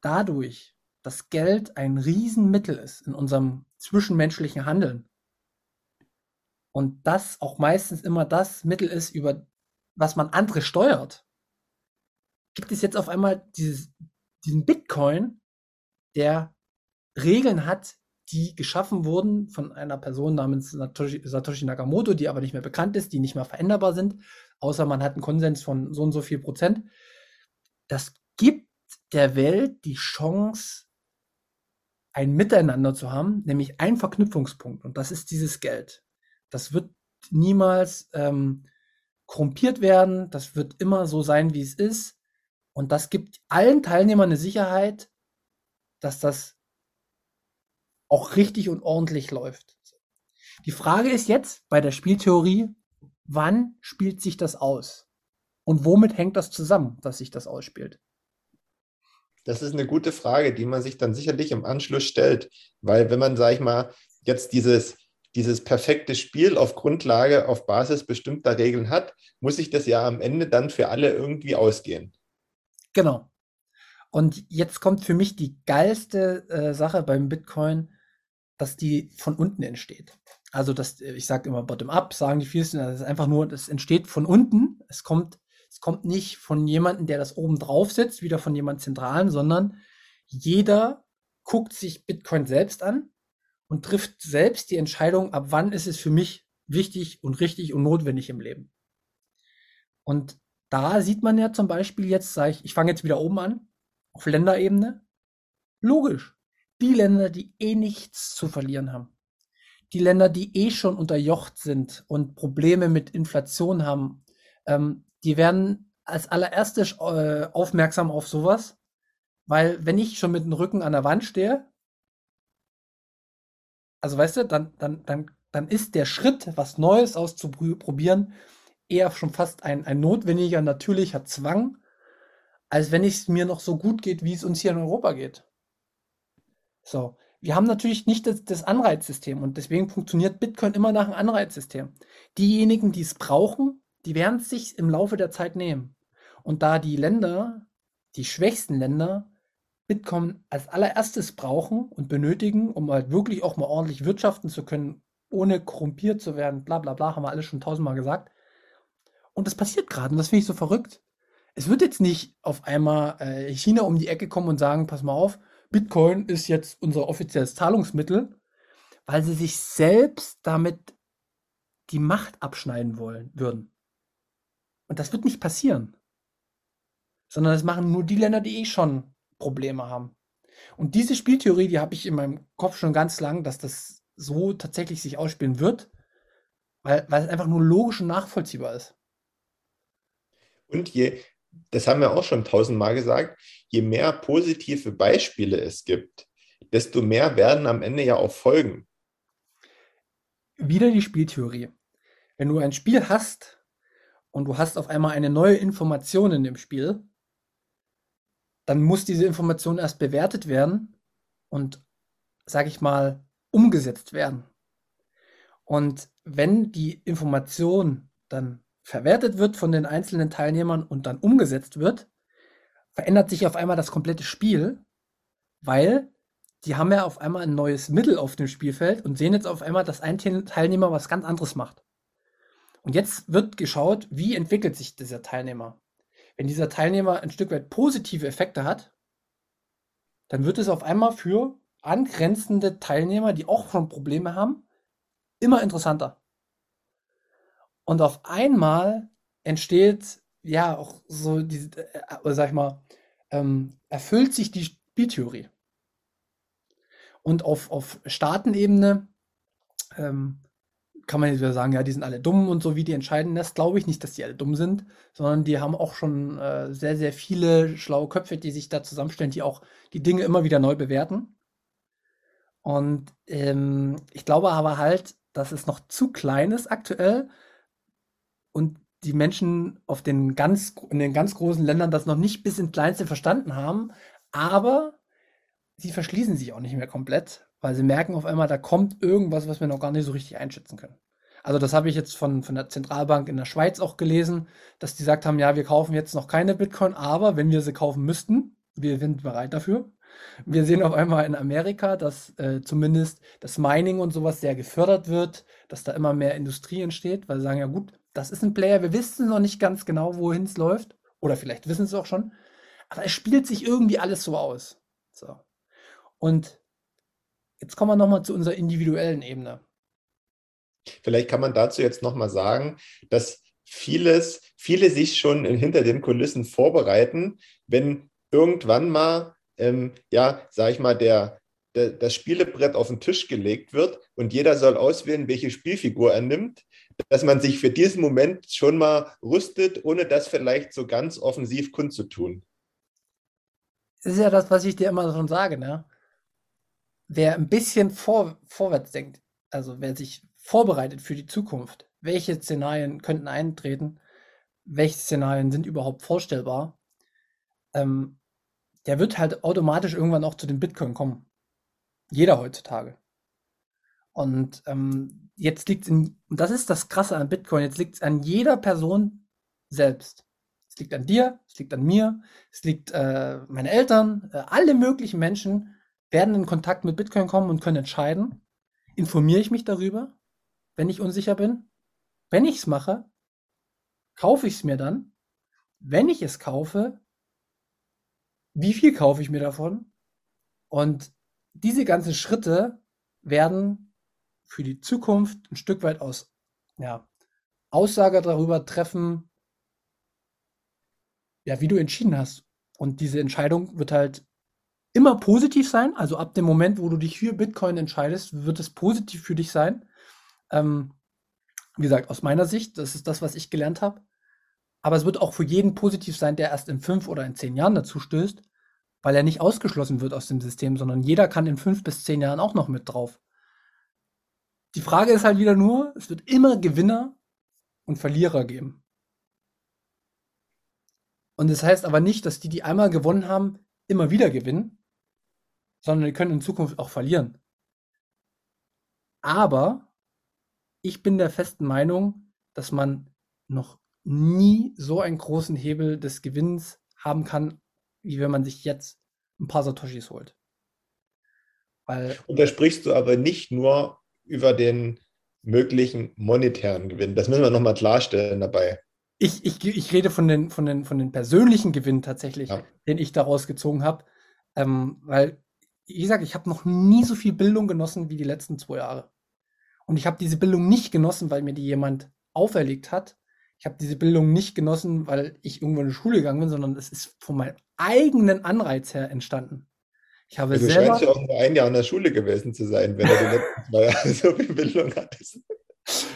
Speaker 2: Dadurch, dass Geld ein Riesenmittel ist in unserem zwischenmenschlichen Handeln, und das auch meistens immer das Mittel ist, über was man andere steuert, gibt es jetzt auf einmal dieses, diesen Bitcoin, der Regeln hat, die geschaffen wurden von einer Person namens Satoshi, Nakamoto, die aber nicht mehr bekannt ist, die nicht mehr veränderbar sind, außer man hat einen Konsens von so und so viel Prozent. Das gibt der Welt die Chance, ein Miteinander zu haben, nämlich einen Verknüpfungspunkt. Und das ist dieses Geld. Das wird niemals ähm, korrumpiert werden. Das wird immer so sein, wie es ist. Und das gibt allen Teilnehmern eine Sicherheit, dass das auch richtig und ordentlich läuft. Die Frage ist jetzt bei der Spieltheorie, wann spielt sich das aus? Und womit hängt das zusammen, dass sich das ausspielt?
Speaker 1: Das ist eine gute Frage, die man sich dann sicherlich im Anschluss stellt. Weil wenn man, sag ich mal, jetzt dieses, dieses perfekte Spiel auf Grundlage, auf Basis bestimmter Regeln hat, muss sich das ja am Ende dann für alle irgendwie ausgehen.
Speaker 2: Genau. Und jetzt kommt für mich die geilste äh, Sache beim Bitcoin, dass die von unten entsteht. Also das, ich sage immer bottom-up, sagen die vielsten, das ist einfach nur, das entsteht von unten. Es kommt, es kommt nicht von jemandem, der das oben drauf sitzt, wieder von jemand Zentralen, sondern jeder guckt sich Bitcoin selbst an und trifft selbst die Entscheidung, ab wann ist es für mich wichtig und richtig und notwendig im Leben. Und da sieht man ja zum Beispiel jetzt, sage ich, ich fange jetzt wieder oben an, auf Länderebene. Logisch. Die Länder, die eh nichts zu verlieren haben. Die Länder, die eh schon unterjocht sind und Probleme mit Inflation haben, ähm, die werden als allererstes äh, aufmerksam auf sowas. Weil wenn ich schon mit dem Rücken an der Wand stehe, also weißt du, dann, dann, dann, dann ist der Schritt, was Neues auszuprobieren, eher schon fast ein, ein notwendiger, natürlicher Zwang, als wenn es mir noch so gut geht, wie es uns hier in Europa geht. So. Wir haben natürlich nicht das, das Anreizsystem und deswegen funktioniert Bitcoin immer nach einem Anreizsystem. Diejenigen, die es brauchen, die werden es sich im Laufe der Zeit nehmen. Und da die Länder, die schwächsten Länder, Bitcoin als allererstes brauchen und benötigen, um halt wirklich auch mal ordentlich wirtschaften zu können, ohne korrumpiert zu werden, bla bla bla, haben wir alles schon tausendmal gesagt. Und das passiert gerade und das finde ich so verrückt es wird jetzt nicht auf einmal äh, China um die Ecke kommen und sagen, pass mal auf, Bitcoin ist jetzt unser offizielles Zahlungsmittel, weil sie sich selbst damit die Macht abschneiden wollen würden. Und das wird nicht passieren. Sondern das machen nur die Länder, die eh schon Probleme haben. Und diese Spieltheorie, die habe ich in meinem Kopf schon ganz lang, dass das so tatsächlich sich ausspielen wird, weil, weil es einfach nur logisch und nachvollziehbar ist.
Speaker 1: Und je, das haben wir auch schon tausendmal gesagt, je mehr positive Beispiele es gibt, desto mehr werden am Ende ja auch folgen.
Speaker 2: Wieder die Spieltheorie. Wenn du ein Spiel hast und du hast auf einmal eine neue Information in dem Spiel, dann muss diese Information erst bewertet werden und, sage ich mal, umgesetzt werden. Und wenn die Information dann verwertet wird von den einzelnen Teilnehmern und dann umgesetzt wird, verändert sich auf einmal das komplette Spiel, weil die haben ja auf einmal ein neues Mittel auf dem Spielfeld und sehen jetzt auf einmal, dass ein Teilnehmer was ganz anderes macht. Und jetzt wird geschaut, wie entwickelt sich dieser Teilnehmer. Wenn dieser Teilnehmer ein Stück weit positive Effekte hat, dann wird es auf einmal für angrenzende Teilnehmer, die auch schon Probleme haben, immer interessanter. Und auf einmal entsteht ja auch so diese, äh, sag ich mal, ähm, erfüllt sich die Spieltheorie. Und auf, auf Staatenebene ähm, kann man jetzt wieder sagen, ja, die sind alle dumm und so, wie die entscheiden das, glaube ich nicht, dass die alle dumm sind, sondern die haben auch schon äh, sehr, sehr viele schlaue Köpfe, die sich da zusammenstellen, die auch die Dinge immer wieder neu bewerten. Und ähm, ich glaube aber halt, dass es noch zu klein ist aktuell, und die Menschen auf den ganz, in den ganz großen Ländern das noch nicht bis ins Kleinste verstanden haben, aber sie verschließen sich auch nicht mehr komplett, weil sie merken auf einmal, da kommt irgendwas, was wir noch gar nicht so richtig einschätzen können. Also das habe ich jetzt von, von der Zentralbank in der Schweiz auch gelesen, dass die gesagt haben, ja, wir kaufen jetzt noch keine Bitcoin, aber wenn wir sie kaufen müssten, wir sind bereit dafür. Wir sehen auf einmal in Amerika, dass äh, zumindest das Mining und sowas sehr gefördert wird, dass da immer mehr Industrie entsteht, weil sie sagen, ja gut, das ist ein Player, wir wissen noch nicht ganz genau, wohin es läuft. Oder vielleicht wissen es auch schon. Aber es spielt sich irgendwie alles so aus. So. Und jetzt kommen wir nochmal zu unserer individuellen Ebene.
Speaker 1: Vielleicht kann man dazu jetzt nochmal sagen, dass vieles, viele sich schon hinter den Kulissen vorbereiten, wenn irgendwann mal, ähm, ja, sag ich mal, der, der, das Spielebrett auf den Tisch gelegt wird und jeder soll auswählen, welche Spielfigur er nimmt, dass man sich für diesen Moment schon mal rüstet, ohne das vielleicht so ganz offensiv kundzutun.
Speaker 2: Das ist ja das, was ich dir immer schon sage, ne? Wer ein bisschen vor, vorwärts denkt, also wer sich vorbereitet für die Zukunft, welche Szenarien könnten eintreten, welche Szenarien sind überhaupt vorstellbar, ähm, der wird halt automatisch irgendwann auch zu dem Bitcoin kommen. Jeder heutzutage. Und ähm, jetzt liegt in, und das ist das Krasse an Bitcoin, jetzt liegt es an jeder Person selbst. Es liegt an dir, es liegt an mir, es liegt äh, meine Eltern, äh, alle möglichen Menschen werden in Kontakt mit Bitcoin kommen und können entscheiden, informiere ich mich darüber, wenn ich unsicher bin. Wenn ich es mache, kaufe ich es mir dann. Wenn ich es kaufe, wie viel kaufe ich mir davon? Und diese ganzen Schritte werden für die Zukunft ein Stück weit aus ja, Aussage darüber treffen, ja, wie du entschieden hast. Und diese Entscheidung wird halt immer positiv sein. Also ab dem Moment, wo du dich für Bitcoin entscheidest, wird es positiv für dich sein. Ähm, wie gesagt, aus meiner Sicht, das ist das, was ich gelernt habe. Aber es wird auch für jeden positiv sein, der erst in fünf oder in zehn Jahren dazu stößt, weil er nicht ausgeschlossen wird aus dem System, sondern jeder kann in fünf bis zehn Jahren auch noch mit drauf. Die Frage ist halt wieder nur, es wird immer Gewinner und Verlierer geben. Und das heißt aber nicht, dass die, die einmal gewonnen haben, immer wieder gewinnen, sondern die können in Zukunft auch verlieren. Aber ich bin der festen Meinung, dass man noch nie so einen großen Hebel des Gewinns haben kann, wie wenn man sich jetzt ein paar Satoshis holt.
Speaker 1: Weil Und da sprichst du aber nicht nur über den möglichen monetären Gewinn. Das müssen wir nochmal klarstellen dabei.
Speaker 2: Ich, ich, ich rede von den, von, den, von den persönlichen Gewinn tatsächlich, ja. den ich daraus gezogen habe. Ähm, weil, wie gesagt, ich habe noch nie so viel Bildung genossen wie die letzten zwei Jahre. Und ich habe diese Bildung nicht genossen, weil mir die jemand auferlegt hat. Ich habe diese Bildung nicht genossen, weil ich irgendwo in die Schule gegangen bin, sondern es ist von meinem eigenen Anreiz her entstanden.
Speaker 1: Ich habe also du selber, scheinst ja auch nur ein Jahr in der Schule gewesen zu sein, wenn du die letzten zwei Jahre so viel Bildung hattest.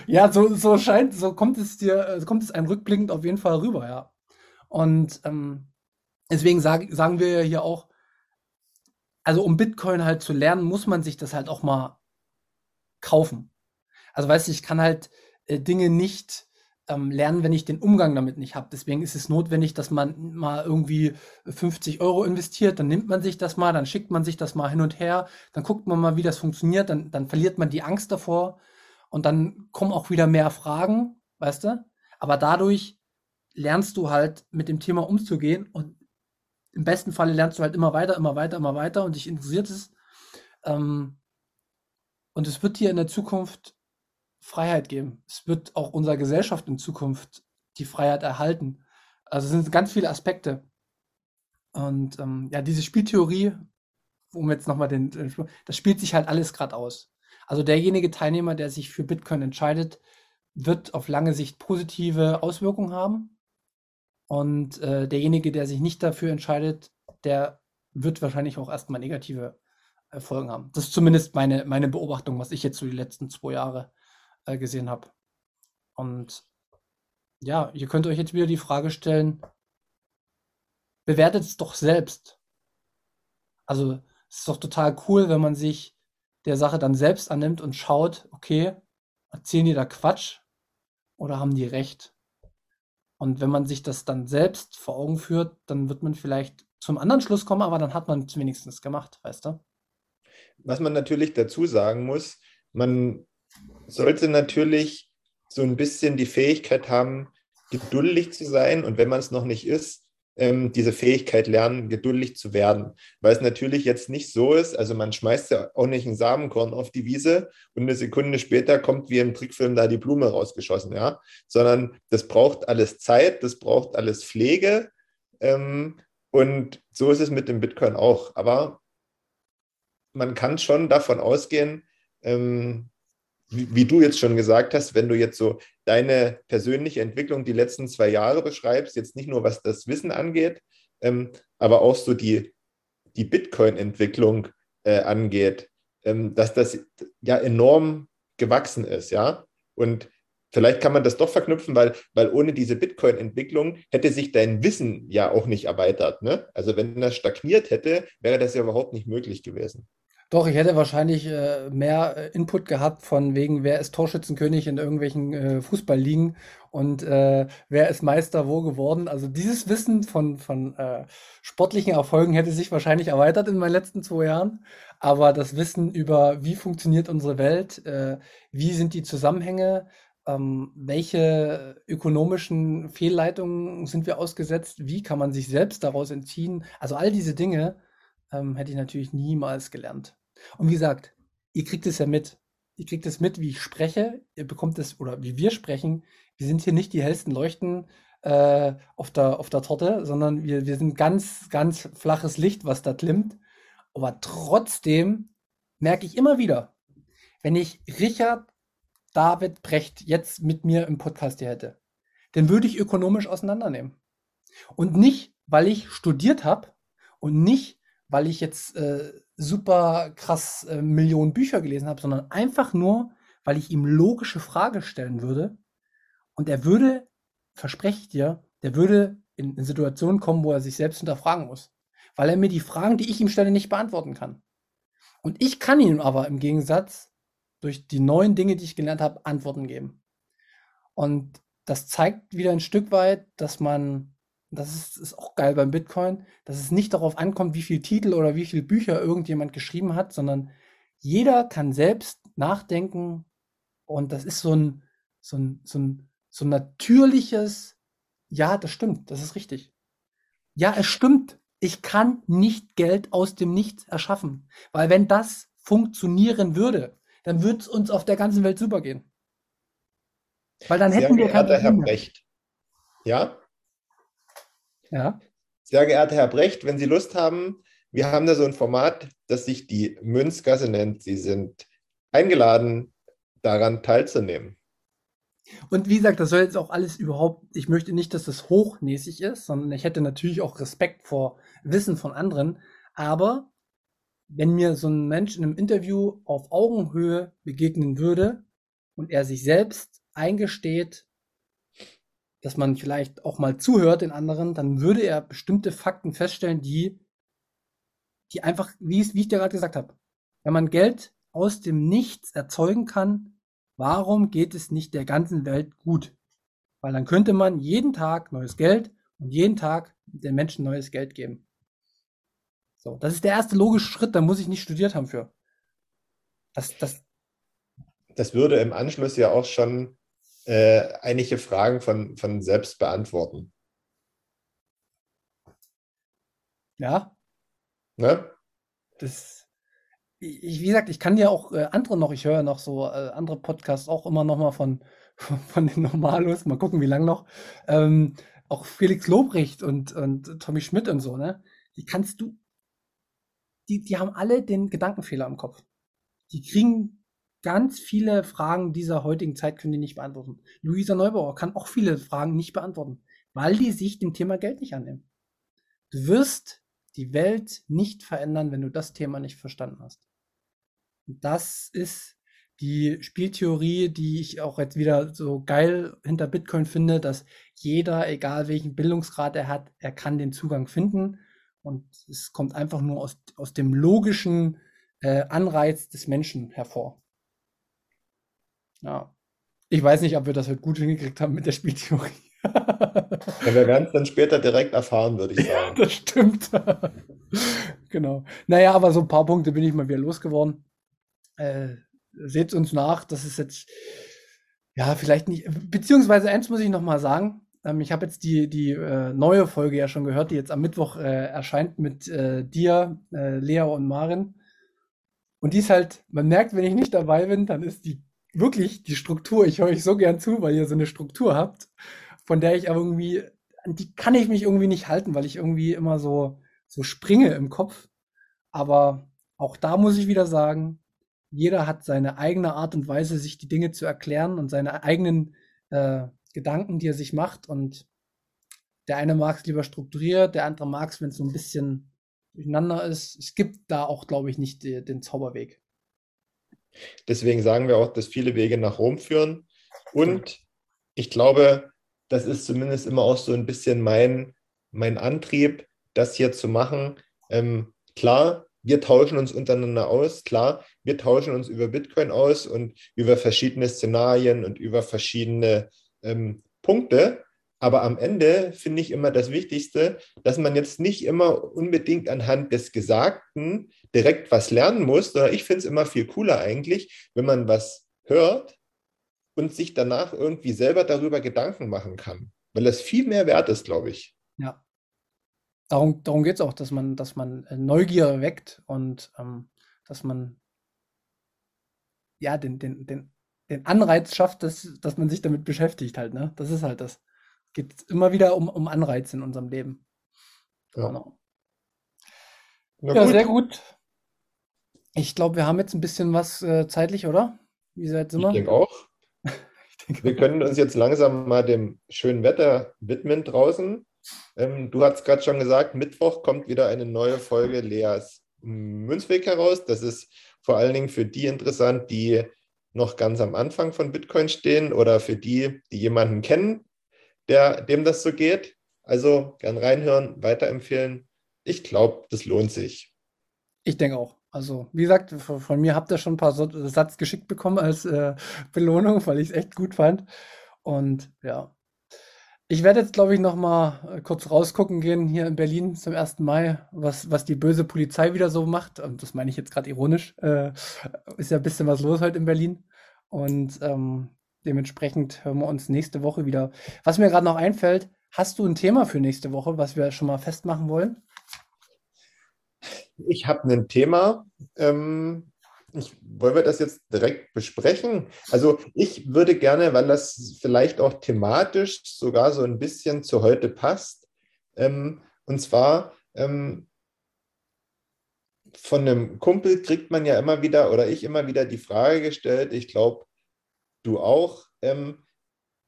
Speaker 2: Ja, so, so scheint, so kommt es dir, so kommt es einem rückblickend auf jeden Fall rüber, ja. Und ähm, deswegen sag, sagen wir ja hier auch, also um Bitcoin halt zu lernen, muss man sich das halt auch mal kaufen. Also weißt du, ich kann halt äh, Dinge nicht ähm, lernen, wenn ich den Umgang damit nicht habe. Deswegen ist es notwendig, dass man mal irgendwie 50 Euro investiert, dann nimmt man sich das mal, dann schickt man sich das mal hin und her, dann guckt man mal, wie das funktioniert, dann, dann verliert man die Angst davor und dann kommen auch wieder mehr Fragen, weißt du? Aber dadurch lernst du halt mit dem Thema umzugehen und im besten Falle lernst du halt immer weiter, immer weiter, immer weiter und dich interessiert es. Ähm, und es wird dir in der Zukunft Freiheit geben. Es wird auch unserer Gesellschaft in Zukunft die Freiheit erhalten. Also es sind ganz viele Aspekte. Und ähm, ja, diese Spieltheorie, um jetzt nochmal den, das spielt sich halt alles gerade aus. Also derjenige Teilnehmer, der sich für Bitcoin entscheidet, wird auf lange Sicht positive Auswirkungen haben. Und äh, derjenige, der sich nicht dafür entscheidet, der wird wahrscheinlich auch erstmal negative Folgen haben. Das ist zumindest meine, meine Beobachtung, was ich jetzt so die letzten zwei Jahre äh, gesehen habe. Und ja, ihr könnt euch jetzt wieder die Frage stellen, bewertet es doch selbst. Also es ist doch total cool, wenn man sich der Sache dann selbst annimmt und schaut, okay, erzählen die da Quatsch oder haben die recht? Und wenn man sich das dann selbst vor Augen führt, dann wird man vielleicht zum anderen Schluss kommen, aber dann hat man es wenigstens gemacht, weißt du?
Speaker 1: Was man natürlich dazu sagen muss, man sollte natürlich so ein bisschen die Fähigkeit haben, geduldig zu sein und wenn man es noch nicht ist, ähm, diese Fähigkeit lernen, geduldig zu werden. Weil es natürlich jetzt nicht so ist, also man schmeißt ja auch nicht ein Samenkorn auf die Wiese und eine Sekunde später kommt wie im Trickfilm da die Blume rausgeschossen, ja, sondern das braucht alles Zeit, das braucht alles Pflege ähm, und so ist es mit dem Bitcoin auch. Aber man kann schon davon ausgehen, ähm, wie, wie, du jetzt schon gesagt hast, wenn du jetzt so deine persönliche Entwicklung die letzten zwei Jahre beschreibst, jetzt nicht nur was das Wissen angeht, ähm, aber auch so die, die Bitcoin-Entwicklung äh, angeht, ähm, dass das ja enorm gewachsen ist, ja. Und vielleicht kann man das doch verknüpfen, weil, weil ohne diese Bitcoin-Entwicklung hätte sich dein Wissen ja auch nicht erweitert. Ne? Also wenn das stagniert hätte, wäre das ja überhaupt nicht möglich gewesen.
Speaker 2: Doch, ich hätte wahrscheinlich äh, mehr äh, Input gehabt von wegen, wer ist Torschützenkönig in irgendwelchen äh, Fußballligen und äh, wer ist Meister wo geworden. Also dieses Wissen von, von äh, sportlichen Erfolgen hätte sich wahrscheinlich erweitert in meinen letzten zwei Jahren. Aber das Wissen über, wie funktioniert unsere Welt, äh, wie sind die Zusammenhänge, ähm, welche ökonomischen Fehlleitungen sind wir ausgesetzt, wie kann man sich selbst daraus entziehen. Also all diese Dinge ähm, hätte ich natürlich niemals gelernt. Und wie gesagt, ihr kriegt es ja mit. Ihr kriegt es mit, wie ich spreche. Ihr bekommt es, oder wie wir sprechen. Wir sind hier nicht die hellsten Leuchten äh, auf, der, auf der Torte, sondern wir, wir sind ganz, ganz flaches Licht, was da klimmt. Aber trotzdem merke ich immer wieder, wenn ich Richard David Brecht jetzt mit mir im Podcast hier hätte, den würde ich ökonomisch auseinandernehmen. Und nicht, weil ich studiert habe und nicht, weil ich jetzt äh, super krass äh, Millionen Bücher gelesen habe, sondern einfach nur, weil ich ihm logische Frage stellen würde und er würde, verspreche ich dir, der würde in, in Situationen kommen, wo er sich selbst hinterfragen muss, weil er mir die Fragen, die ich ihm stelle, nicht beantworten kann. Und ich kann ihm aber im Gegensatz durch die neuen Dinge, die ich gelernt habe, Antworten geben. Und das zeigt wieder ein Stück weit, dass man das ist, ist auch geil beim Bitcoin, dass es nicht darauf ankommt, wie viel Titel oder wie viele Bücher irgendjemand geschrieben hat, sondern jeder kann selbst nachdenken und das ist so ein, so ein, so ein, so ein natürliches, ja, das stimmt, das ist richtig. Ja, es stimmt. Ich kann nicht Geld aus dem Nichts erschaffen. Weil wenn das funktionieren würde, dann würde es uns auf der ganzen Welt super gehen.
Speaker 1: Weil dann Sehr hätten wir kein Herr Brecht. Ja? Ja. Sehr geehrter Herr Brecht, wenn Sie Lust haben, wir haben da so ein Format, das sich die Münzgasse nennt. Sie sind eingeladen, daran teilzunehmen.
Speaker 2: Und wie gesagt, das soll jetzt auch alles überhaupt, ich möchte nicht, dass das hochnäsig ist, sondern ich hätte natürlich auch Respekt vor Wissen von anderen. Aber wenn mir so ein Mensch in einem Interview auf Augenhöhe begegnen würde und er sich selbst eingesteht, dass man vielleicht auch mal zuhört den anderen, dann würde er bestimmte Fakten feststellen, die, die einfach, wie, es, wie ich dir gerade gesagt habe, wenn man Geld aus dem Nichts erzeugen kann, warum geht es nicht der ganzen Welt gut? Weil dann könnte man jeden Tag neues Geld und jeden Tag den Menschen neues Geld geben. So, das ist der erste logische Schritt, da muss ich nicht studiert haben für.
Speaker 1: Das, das, das würde im Anschluss ja auch schon äh, einige Fragen von, von selbst beantworten.
Speaker 2: Ja. Ne? Das, ich, wie gesagt, ich kann ja auch äh, andere noch, ich höre noch so äh, andere Podcasts auch immer noch mal von, von den Normalos, mal gucken, wie lang noch. Ähm, auch Felix Lobrecht und, und Tommy Schmidt und so, ne? Die kannst du, die, die haben alle den Gedankenfehler im Kopf. Die kriegen ganz viele Fragen dieser heutigen Zeit können die nicht beantworten. Luisa Neubauer kann auch viele Fragen nicht beantworten, weil die sich dem Thema Geld nicht annehmen. Du wirst die Welt nicht verändern, wenn du das Thema nicht verstanden hast. Und das ist die Spieltheorie, die ich auch jetzt wieder so geil hinter Bitcoin finde, dass jeder, egal welchen Bildungsgrad er hat, er kann den Zugang finden. Und es kommt einfach nur aus, aus dem logischen äh, Anreiz des Menschen hervor. Ja. Ich weiß nicht, ob wir das heute gut hingekriegt haben mit der Spieltheorie.
Speaker 1: ja, wir werden es dann später direkt erfahren, würde ich sagen.
Speaker 2: Ja, das stimmt. genau. Naja, aber so ein paar Punkte bin ich mal wieder losgeworden. Äh, Seht uns nach, das ist jetzt, ja, vielleicht nicht, beziehungsweise eins muss ich noch mal sagen. Ähm, ich habe jetzt die, die äh, neue Folge ja schon gehört, die jetzt am Mittwoch äh, erscheint mit äh, dir, äh, Lea und Marin. Und die ist halt, man merkt, wenn ich nicht dabei bin, dann ist die wirklich die Struktur, ich höre euch so gern zu, weil ihr so eine Struktur habt, von der ich aber irgendwie, die kann ich mich irgendwie nicht halten, weil ich irgendwie immer so, so springe im Kopf. Aber auch da muss ich wieder sagen, jeder hat seine eigene Art und Weise, sich die Dinge zu erklären und seine eigenen äh, Gedanken, die er sich macht. Und der eine mag es lieber strukturiert, der andere mag es, wenn es so ein bisschen durcheinander ist. Es gibt da auch, glaube ich, nicht die, den Zauberweg.
Speaker 1: Deswegen sagen wir auch, dass viele Wege nach Rom führen. Und ich glaube, das ist zumindest immer auch so ein bisschen mein, mein Antrieb, das hier zu machen. Ähm, klar, wir tauschen uns untereinander aus. Klar, wir tauschen uns über Bitcoin aus und über verschiedene Szenarien und über verschiedene ähm, Punkte. Aber am Ende finde ich immer das Wichtigste, dass man jetzt nicht immer unbedingt anhand des Gesagten direkt was lernen muss, sondern ich finde es immer viel cooler eigentlich, wenn man was hört und sich danach irgendwie selber darüber Gedanken machen kann, weil das viel mehr wert ist, glaube ich.
Speaker 2: Ja. Darum, darum geht es auch, dass man, dass man äh, Neugier weckt und ähm, dass man ja den, den, den, den Anreiz schafft, dass, dass man sich damit beschäftigt halt, ne? Das ist halt das. Es geht immer wieder um, um Anreiz in unserem Leben. Ja. Genau. Ja, gut. sehr gut. Ich glaube, wir haben jetzt ein bisschen was äh, zeitlich, oder?
Speaker 1: Wie seid ihr? Ich denke auch. Wir können uns jetzt langsam mal dem schönen Wetter widmen draußen. Ähm, du hast gerade schon gesagt, Mittwoch kommt wieder eine neue Folge Leas Münzweg heraus. Das ist vor allen Dingen für die interessant, die noch ganz am Anfang von Bitcoin stehen oder für die, die jemanden kennen, der, dem das so geht. Also gern reinhören, weiterempfehlen. Ich glaube, das lohnt sich.
Speaker 2: Ich denke auch. Also, wie gesagt, von mir habt ihr schon ein paar Satz geschickt bekommen als äh, Belohnung, weil ich es echt gut fand. Und ja, ich werde jetzt, glaube ich, noch mal äh, kurz rausgucken gehen hier in Berlin zum 1. Mai, was, was die böse Polizei wieder so macht. Und das meine ich jetzt gerade ironisch. Äh, ist ja ein bisschen was los heute in Berlin. Und ähm, dementsprechend hören wir uns nächste Woche wieder. Was mir gerade noch einfällt, hast du ein Thema für nächste Woche, was wir schon mal festmachen wollen?
Speaker 1: Ich habe ein Thema. Ähm, ich, wollen wir das jetzt direkt besprechen? Also ich würde gerne, weil das vielleicht auch thematisch sogar so ein bisschen zu heute passt, ähm, und zwar ähm, von einem Kumpel kriegt man ja immer wieder oder ich immer wieder die Frage gestellt, ich glaube, du auch, ähm,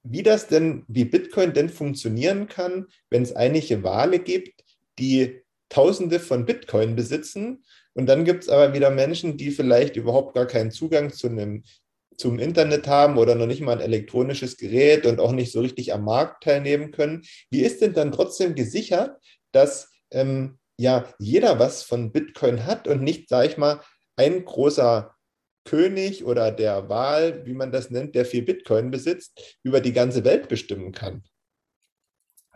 Speaker 1: wie das denn, wie Bitcoin denn funktionieren kann, wenn es einige Wale gibt, die Tausende von Bitcoin besitzen. Und dann gibt es aber wieder Menschen, die vielleicht überhaupt gar keinen Zugang zu einem, zum Internet haben oder noch nicht mal ein elektronisches Gerät und auch nicht so richtig am Markt teilnehmen können. Wie ist denn dann trotzdem gesichert, dass ähm, ja jeder was von Bitcoin hat und nicht, sage ich mal, ein großer König oder der Wahl, wie man das nennt, der viel Bitcoin besitzt, über die ganze Welt bestimmen kann?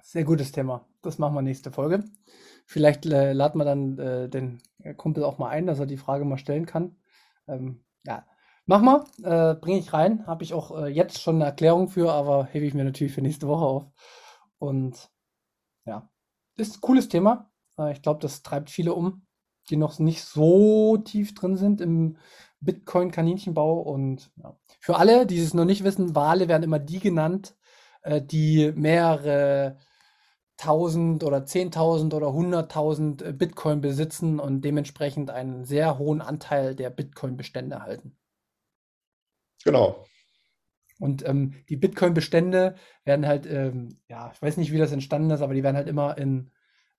Speaker 2: Sehr gutes Thema. Das machen wir nächste Folge. Vielleicht äh, laden wir dann äh, den Kumpel auch mal ein, dass er die Frage mal stellen kann. Ähm, ja, mach mal, äh, bringe ich rein. Habe ich auch äh, jetzt schon eine Erklärung für, aber hebe ich mir natürlich für nächste Woche auf. Und ja, ist ein cooles Thema. Äh, ich glaube, das treibt viele um, die noch nicht so tief drin sind im Bitcoin-Kaninchenbau. Und ja. für alle, die es noch nicht wissen, Wale werden immer die genannt, äh, die mehrere 1000 oder 10.000 oder 100.000 äh, Bitcoin besitzen und dementsprechend einen sehr hohen Anteil der Bitcoin-Bestände halten.
Speaker 1: Genau.
Speaker 2: Und ähm, die Bitcoin-Bestände werden halt, ähm, ja, ich weiß nicht, wie das entstanden ist, aber die werden halt immer in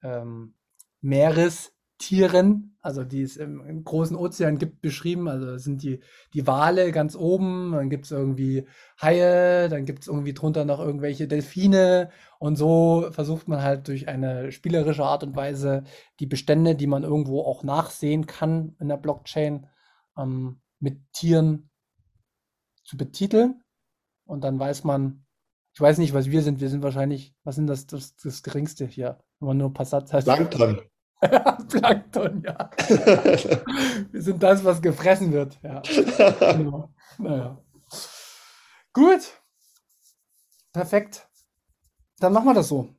Speaker 2: ähm, Meeres, Tieren, also die es im, im, großen Ozean gibt, beschrieben. Also sind die, die Wale ganz oben, dann gibt es irgendwie Haie, dann gibt es irgendwie drunter noch irgendwelche Delfine und so versucht man halt durch eine spielerische Art und Weise die Bestände, die man irgendwo auch nachsehen kann in der Blockchain, ähm, mit Tieren zu betiteln. Und dann weiß man, ich weiß nicht, was wir sind. Wir sind wahrscheinlich, was sind das, das, das geringste hier, wenn man nur Passat
Speaker 1: heißt. Plankton.
Speaker 2: Plankton, ja. Wir sind das, was gefressen wird. Ja. Genau. Naja. Gut. Perfekt. Dann machen wir das so.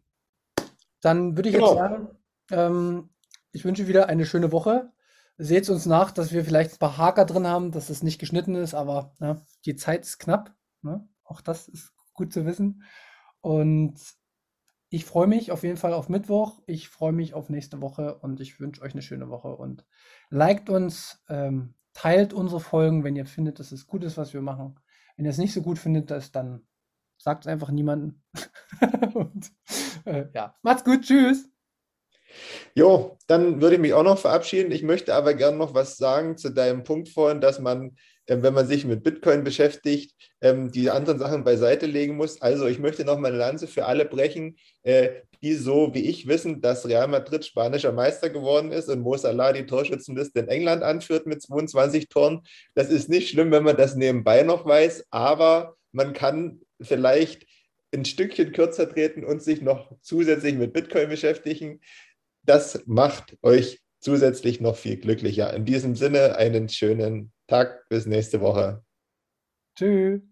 Speaker 2: Dann würde ich genau. jetzt sagen, ähm, ich wünsche wieder eine schöne Woche. Seht uns nach, dass wir vielleicht ein paar Haker drin haben, dass es nicht geschnitten ist, aber ne, die Zeit ist knapp. Ne? Auch das ist gut zu wissen. Und ich freue mich auf jeden Fall auf Mittwoch. Ich freue mich auf nächste Woche und ich wünsche euch eine schöne Woche und liked uns, ähm, teilt unsere Folgen, wenn ihr findet, dass es gut ist, was wir machen. Wenn ihr es nicht so gut findet, das, dann sagt es einfach niemandem. und äh, ja, macht's gut, tschüss.
Speaker 1: Jo, dann würde ich mich auch noch verabschieden. Ich möchte aber gerne noch was sagen zu deinem Punkt vorhin, dass man wenn man sich mit Bitcoin beschäftigt, ähm, die anderen Sachen beiseite legen muss. Also ich möchte noch mal eine Lanze für alle brechen, äh, die so wie ich wissen, dass Real Madrid spanischer Meister geworden ist und Mo Salah die Torschützenliste in England anführt mit 22 Toren. Das ist nicht schlimm, wenn man das nebenbei noch weiß, aber man kann vielleicht ein Stückchen kürzer treten und sich noch zusätzlich mit Bitcoin beschäftigen. Das macht euch zusätzlich noch viel glücklicher. In diesem Sinne einen schönen Tag. Bis nächste Woche.
Speaker 2: Tschüss.